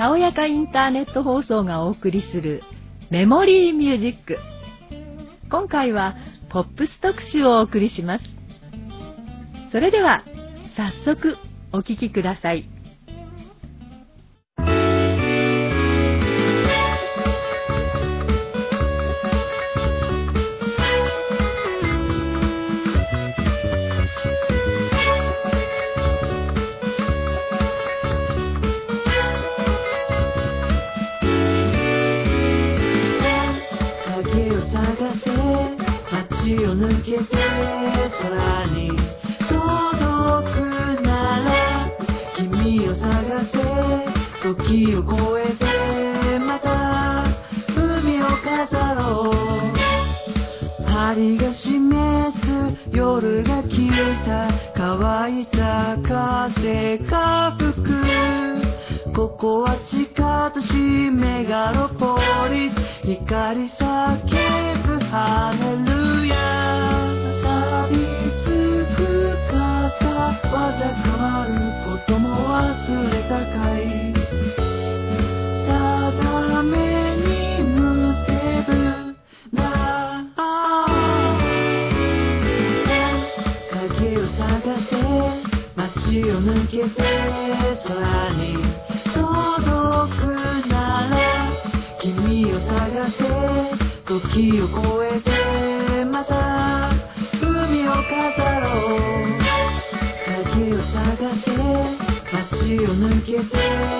たやかインターネット放送がお送りするメモリーミュージック。今回はポップス特集をお送りします。それでは早速お聴きください。夜が消えた乾いた風が吹く。ここは地下都市メガロを越えてまた海を飾ろう鍵を探せ街を抜けて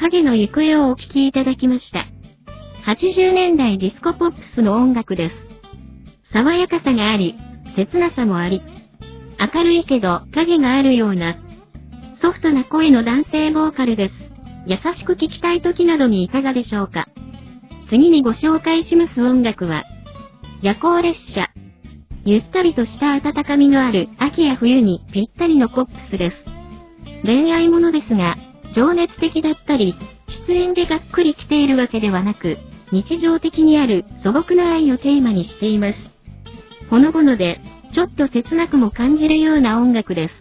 影の行方をお聴きいただきました。80年代ディスコポップスの音楽です。爽やかさがあり、切なさもあり、明るいけど影があるような、ソフトな声の男性ボーカルです。優しく聴きたい時などにいかがでしょうか。次にご紹介します音楽は、夜行列車。ゆったりとした温かみのある秋や冬にぴったりのポップスです。恋愛ものですが、情熱的だったり、出演でがっくり来ているわけではなく、日常的にある素朴な愛をテーマにしています。ほのぼので、ちょっと切なくも感じるような音楽です。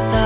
た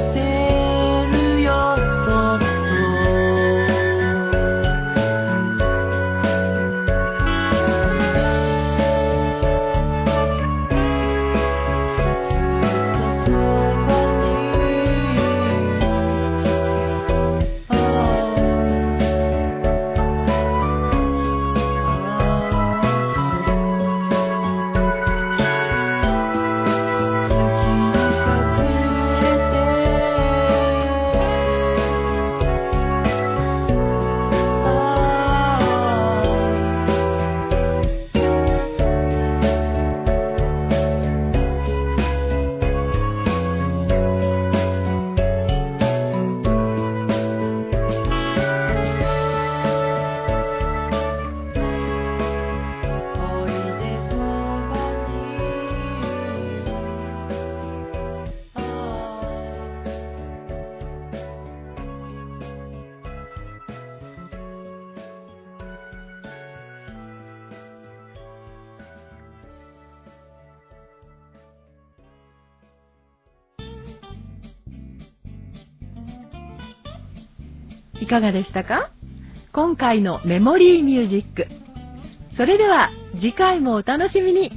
いかがでしたか？今回のメモリーミュージック。それでは次回もお楽しみに。